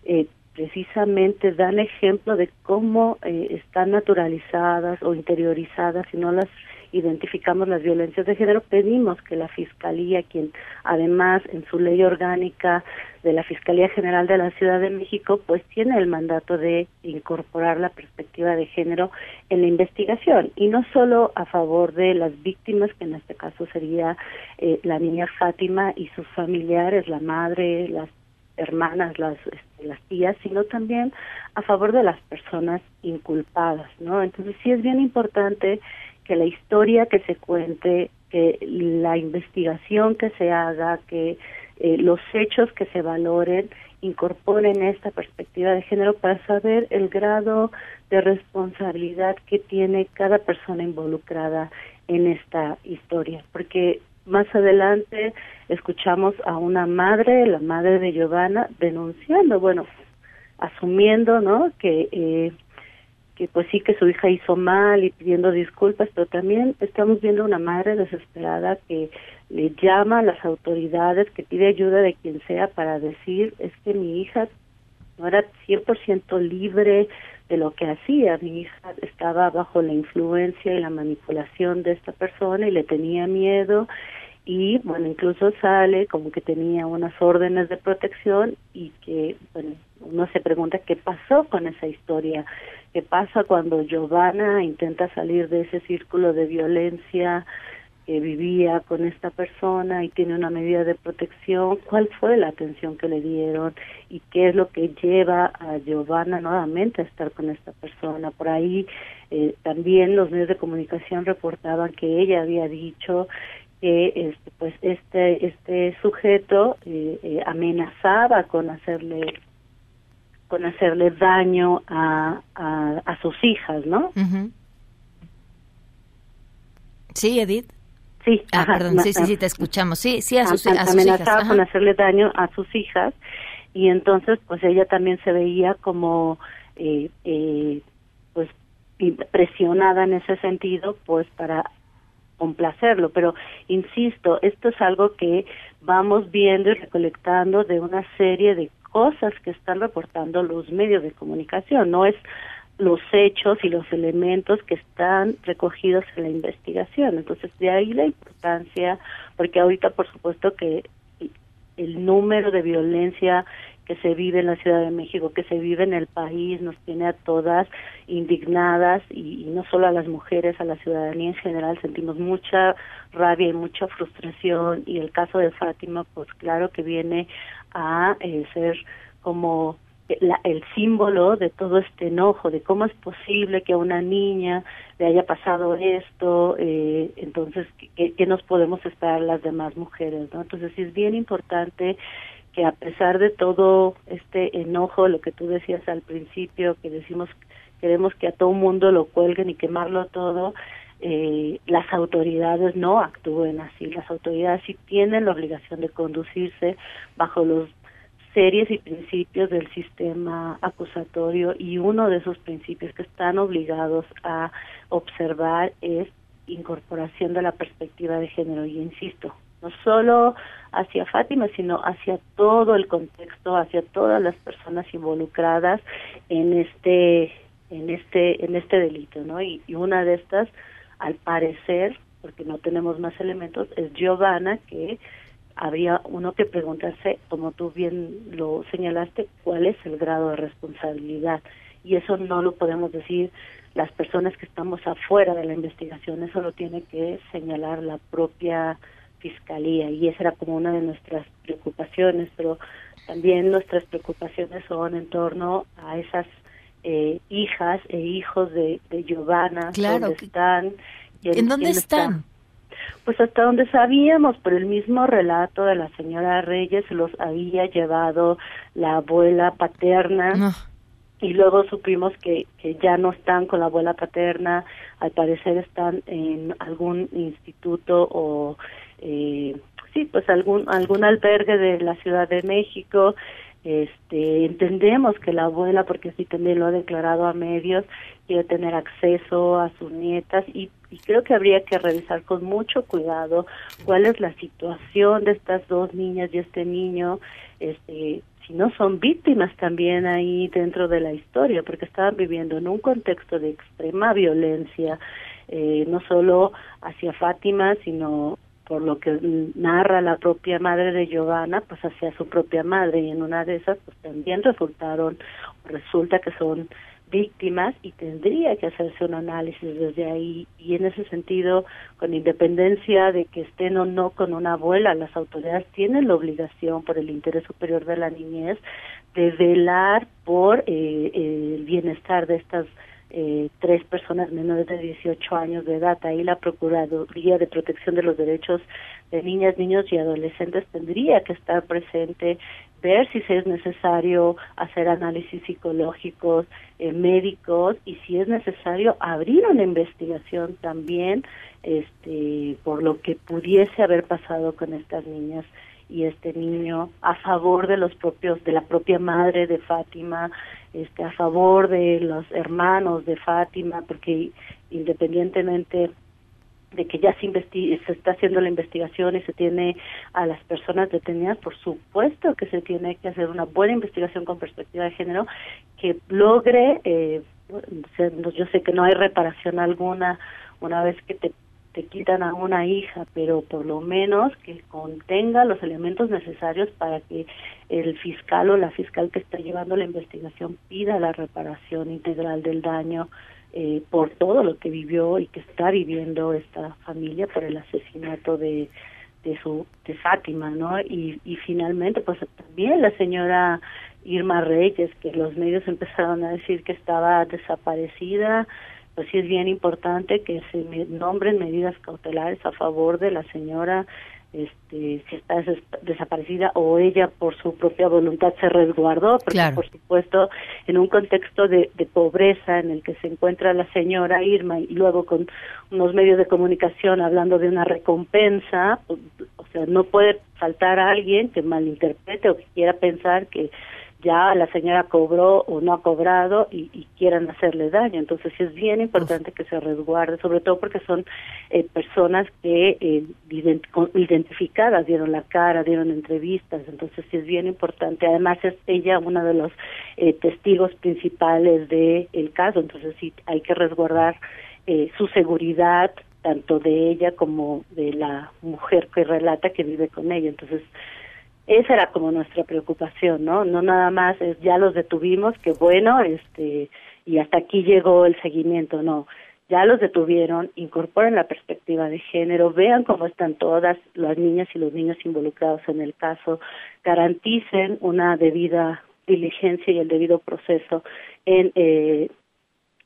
eh, precisamente dan ejemplo de cómo eh, están naturalizadas o interiorizadas y no las identificamos las violencias de género, pedimos que la Fiscalía, quien además en su ley orgánica de la Fiscalía General de la Ciudad de México, pues tiene el mandato de incorporar la perspectiva de género en la investigación y no solo a favor de las víctimas, que en este caso sería eh, la niña Fátima y sus familiares, la madre, las hermanas, las, este, las tías, sino también a favor de las personas inculpadas, ¿no? Entonces sí es bien importante que la historia que se cuente, que la investigación que se haga, que eh, los hechos que se valoren incorporen esta perspectiva de género para saber el grado de responsabilidad que tiene cada persona involucrada en esta historia, porque más adelante escuchamos a una madre, la madre de Giovanna, denunciando, bueno, asumiendo, ¿no? Que eh, que pues sí que su hija hizo mal y pidiendo disculpas, pero también estamos viendo una madre desesperada que le llama a las autoridades, que pide ayuda de quien sea para decir, es que mi hija no era 100% libre, de lo que hacía. Mi hija estaba bajo la influencia y la manipulación de esta persona y le tenía miedo y bueno, incluso sale como que tenía unas órdenes de protección y que bueno, uno se pregunta qué pasó con esa historia, qué pasa cuando Giovanna intenta salir de ese círculo de violencia que vivía con esta persona y tiene una medida de protección, cuál fue la atención que le dieron y qué es lo que lleva a Giovanna nuevamente a estar con esta persona. Por ahí eh, también los medios de comunicación reportaban que ella había dicho que este pues este este sujeto eh, eh, amenazaba con hacerle con hacerle daño a, a, sus hijas, ¿no? Sí, Edith. Sí, ah, perdón, sí, sí, sí, te escuchamos. Sí, sí, a sus, a, sus amenazaba con hacerle daño a sus hijas y entonces pues ella también se veía como eh, eh, pues presionada en ese sentido pues para complacerlo, pero insisto, esto es algo que vamos viendo y recolectando de una serie de cosas que están reportando los medios de comunicación, no es los hechos y los elementos que están recogidos en la investigación. Entonces, de ahí la importancia, porque ahorita, por supuesto, que el número de violencia que se vive en la Ciudad de México, que se vive en el país, nos tiene a todas indignadas y, no solo a las mujeres, a la ciudadanía en general, sentimos mucha rabia y mucha frustración y el caso de Fátima, pues claro que viene a eh, ser como el símbolo de todo este enojo, de cómo es posible que a una niña le haya pasado esto, eh, entonces, ¿qué, ¿qué, nos podemos esperar las demás mujeres? ¿no? Entonces, sí es bien importante que a pesar de todo este enojo, lo que tú decías al principio, que decimos queremos que a todo mundo lo cuelguen y quemarlo todo, eh, las autoridades no actúen así. Las autoridades sí tienen la obligación de conducirse bajo los series y principios del sistema acusatorio y uno de esos principios que están obligados a observar es incorporación de la perspectiva de género y insisto no solo hacia Fátima sino hacia todo el contexto hacia todas las personas involucradas en este en este en este delito no y, y una de estas al parecer porque no tenemos más elementos es Giovanna que habría uno que preguntarse, como tú bien lo señalaste, cuál es el grado de responsabilidad. Y eso no lo podemos decir las personas que estamos afuera de la investigación, eso lo tiene que señalar la propia fiscalía y esa era como una de nuestras preocupaciones, pero también nuestras preocupaciones son en torno a esas eh, hijas e hijos de, de Giovanna, claro, ¿dónde están? ¿En dónde están? Pues hasta donde sabíamos, por el mismo relato de la señora Reyes, los había llevado la abuela paterna. Y luego supimos que, que ya no están con la abuela paterna, al parecer están en algún instituto o, eh, sí, pues algún, algún albergue de la Ciudad de México. Este entendemos que la abuela porque sí también lo ha declarado a medios quiere tener acceso a sus nietas y, y, creo que habría que revisar con mucho cuidado cuál es la situación de estas dos niñas y este niño. Este si no son víctimas también ahí dentro de la historia porque estaban viviendo en un contexto de extrema violencia eh, no solo hacia Fátima sino por lo que narra la propia madre de Giovanna, pues hacia su propia madre y en una de esas pues también resultaron, resulta que son víctimas y tendría que hacerse un análisis desde ahí. Y en ese sentido con independencia de que estén o no con una abuela las autoridades tienen la obligación por el interés superior de la niñez de velar por eh, el bienestar de estas eh, tres personas menores de 18 años de edad. Ahí la Procuraduría de Protección de los Derechos de Niñas, Niños y Adolescentes tendría que estar presente, ver si es necesario hacer análisis psicológicos, eh, médicos y si es necesario abrir una investigación también este, por lo que pudiese haber pasado con estas niñas y este niño a favor de los propios de la propia madre de Fátima este a favor de los hermanos de Fátima porque independientemente de que ya se, se está haciendo la investigación y se tiene a las personas detenidas, por supuesto que se tiene que hacer una buena investigación con perspectiva de género que logre eh, Yo sé que no hay reparación alguna una vez que te, te quitan a una hija, pero por lo menos que contenga los elementos necesarios para que el fiscal o la fiscal que está llevando la investigación pida la reparación integral del daño eh, por todo lo que vivió y que está viviendo esta familia por el asesinato de de su de Fátima, ¿no? Y, y finalmente, pues también la señora Irma Reyes, que los medios empezaron a decir que estaba desaparecida, pues sí es bien importante que se nombren medidas cautelares a favor de la señora este, si está desaparecida o ella por su propia voluntad se resguardó, porque por supuesto en un contexto de, de, pobreza en el que se encuentra la señora Irma y luego con unos medios de comunicación hablando de una recompensa, pues, o sea, no puede faltar a alguien que malinterprete o que quiera pensar que ya la señora cobró o no ha cobrado y, quieran hacerle daño. Entonces sí es bien importante que se resguarde, sobre todo porque son eh, personas que eh, identificadas, dieron la cara, dieron entrevistas, entonces sí es bien importante. Además es ella una de los eh, testigos principales del el caso, entonces sí hay que resguardar su seguridad, tanto de ella como de la mujer que relata que vive con ella. Entonces, esa era como nuestra preocupación, ¿no? No nada más es ya los detuvimos, que bueno, este, y hasta aquí llegó el seguimiento, no. Ya los detuvieron, incorporen la perspectiva de género, vean cómo están todas las niñas y los niños involucrados en el caso, garanticen una debida diligencia y el debido proceso en eh,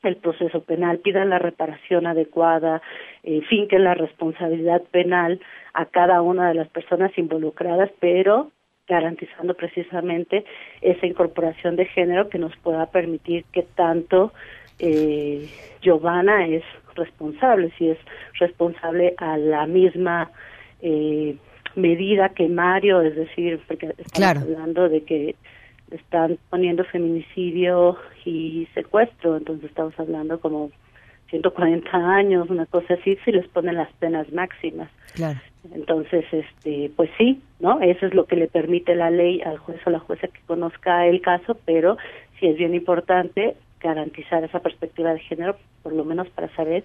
el proceso penal, pidan la reparación adecuada, eh, finquen la responsabilidad penal a cada una de las personas involucradas, pero garantizando precisamente esa incorporación de género que nos pueda permitir que tanto eh, Giovanna es responsable, si es responsable a la misma eh, medida que Mario, es decir, porque estamos hablando de que están poniendo feminicidio y secuestro, entonces estamos hablando como 140 años, una cosa así, si les ponen las penas máximas. Claro. Entonces, este, pues sí, ¿no? Eso es lo que le permite la ley al juez o la jueza que conozca el caso, pero sí es bien importante garantizar esa perspectiva de género, por lo menos para saber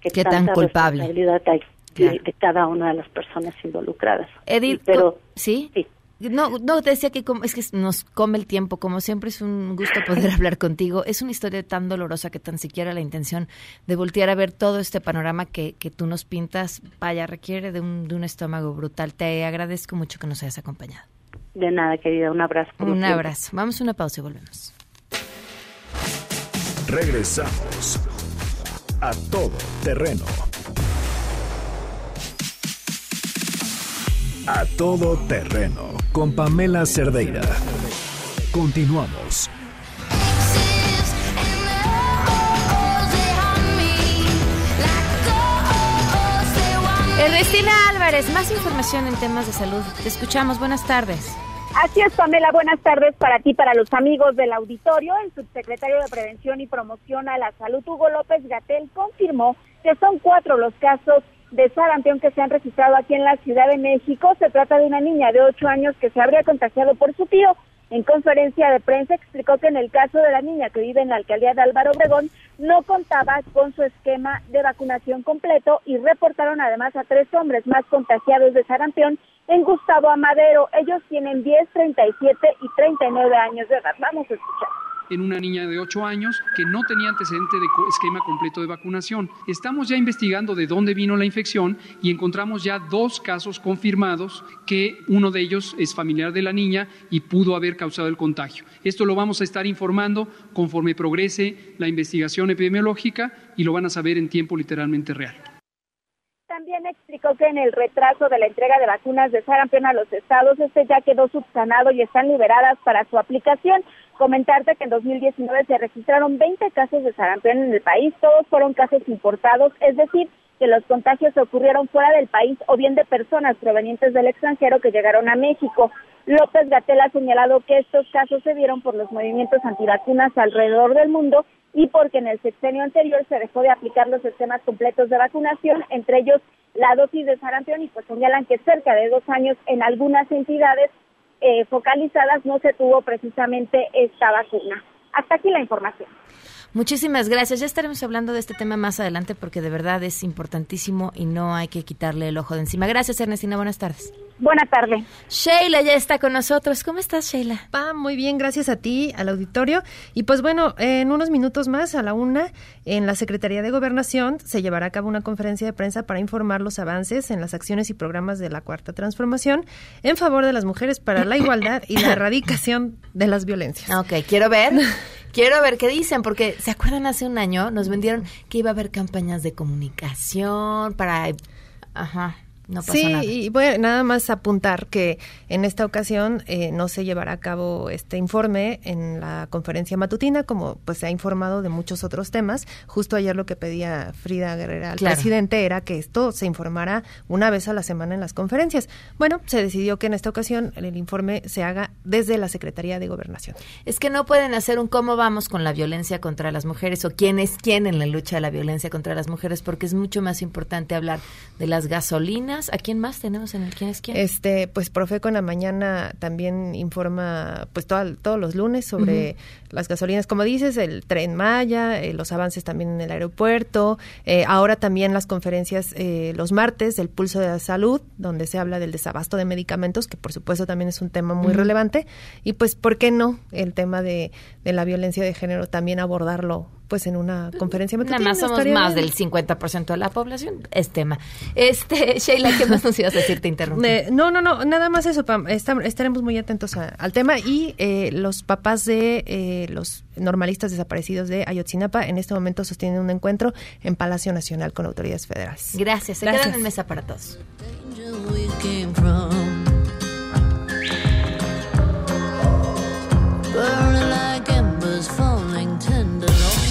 qué, tan culpable responsabilidad hay de, cada una de las personas involucradas. Edith, pero ¿sí? sí no, no, te decía que es que nos come el tiempo, como siempre es un gusto poder hablar contigo. Es una historia tan dolorosa que tan siquiera la intención de voltear a ver todo este panorama que, que tú nos pintas, vaya, requiere de un, de un estómago brutal. Te agradezco mucho que nos hayas acompañado. De nada, querida, un abrazo. Un abrazo. Vamos a una pausa y volvemos. Regresamos a todo terreno. A todo terreno con Pamela Cerdeira. Continuamos. Ernestina Álvarez, más información en temas de salud. Te escuchamos. Buenas tardes. Así es, Pamela. Buenas tardes para ti, para los amigos del auditorio. El subsecretario de Prevención y Promoción a la Salud, Hugo López Gatel, confirmó que son cuatro los casos de sarampión que se han registrado aquí en la Ciudad de México. Se trata de una niña de 8 años que se habría contagiado por su tío. En conferencia de prensa explicó que en el caso de la niña que vive en la alcaldía de Álvaro Obregón no contaba con su esquema de vacunación completo y reportaron además a tres hombres más contagiados de sarampión en Gustavo Amadero. Ellos tienen 10, 37 y 39 años de edad. Vamos a escuchar en una niña de 8 años que no tenía antecedente de esquema completo de vacunación. Estamos ya investigando de dónde vino la infección y encontramos ya dos casos confirmados que uno de ellos es familiar de la niña y pudo haber causado el contagio. Esto lo vamos a estar informando conforme progrese la investigación epidemiológica y lo van a saber en tiempo literalmente real. También explicó que en el retraso de la entrega de vacunas de sarampión a los estados, este ya quedó subsanado y están liberadas para su aplicación. Comentarte que en 2019 se registraron 20 casos de sarampión en el país, todos fueron casos importados, es decir, que los contagios ocurrieron fuera del país o bien de personas provenientes del extranjero que llegaron a México. López Gatel ha señalado que estos casos se dieron por los movimientos antivacunas alrededor del mundo y porque en el sexenio anterior se dejó de aplicar los sistemas completos de vacunación, entre ellos la dosis de sarampión, y pues señalan que cerca de dos años en algunas entidades eh, focalizadas no se tuvo precisamente esta vacuna. Hasta aquí la información. Muchísimas gracias. Ya estaremos hablando de este tema más adelante porque de verdad es importantísimo y no hay que quitarle el ojo de encima. Gracias, Ernestina. Buenas tardes. Buenas tardes. Sheila ya está con nosotros. ¿Cómo estás, Sheila? Pa, muy bien, gracias a ti, al auditorio. Y pues bueno, en unos minutos más, a la una, en la Secretaría de Gobernación se llevará a cabo una conferencia de prensa para informar los avances en las acciones y programas de la Cuarta Transformación en favor de las mujeres para la igualdad y la erradicación de las violencias. Ok, quiero ver. Quiero ver qué dicen, porque ¿se acuerdan hace un año? Nos vendieron que iba a haber campañas de comunicación para... Ajá sí, y voy a nada más apuntar que en esta ocasión eh, no se llevará a cabo este informe en la conferencia matutina, como pues se ha informado de muchos otros temas. Justo ayer lo que pedía Frida Guerrera al presidente era que esto se informara una vez a la semana en las conferencias. Bueno, se decidió que en esta ocasión el informe se haga desde la Secretaría de Gobernación. Es que no pueden hacer un cómo vamos con la violencia contra las mujeres o quién es quién en la lucha de la violencia contra las mujeres, porque es mucho más importante hablar de las gasolinas ¿A quién más tenemos en el quién es quién? Este, pues Profeco en la mañana también informa, pues todos los lunes sobre las gasolinas, como dices, el tren Maya, eh, los avances también en el aeropuerto, eh, ahora también las conferencias eh, los martes del pulso de la salud, donde se habla del desabasto de medicamentos, que por supuesto también es un tema muy relevante, y pues, ¿por qué no el tema de, de la violencia de género también abordarlo pues en una conferencia Nada más somos más del 50% de la población, es tema. Este, Sheila, ¿qué más nos ibas a decir? Te interrumpí. no, no, no, nada más eso, Pam. estaremos muy atentos al tema y eh, los papás de eh, los normalistas desaparecidos de Ayotzinapa en este momento sostienen un encuentro en Palacio Nacional con autoridades federales. Gracias, se quedan en mesa para todos.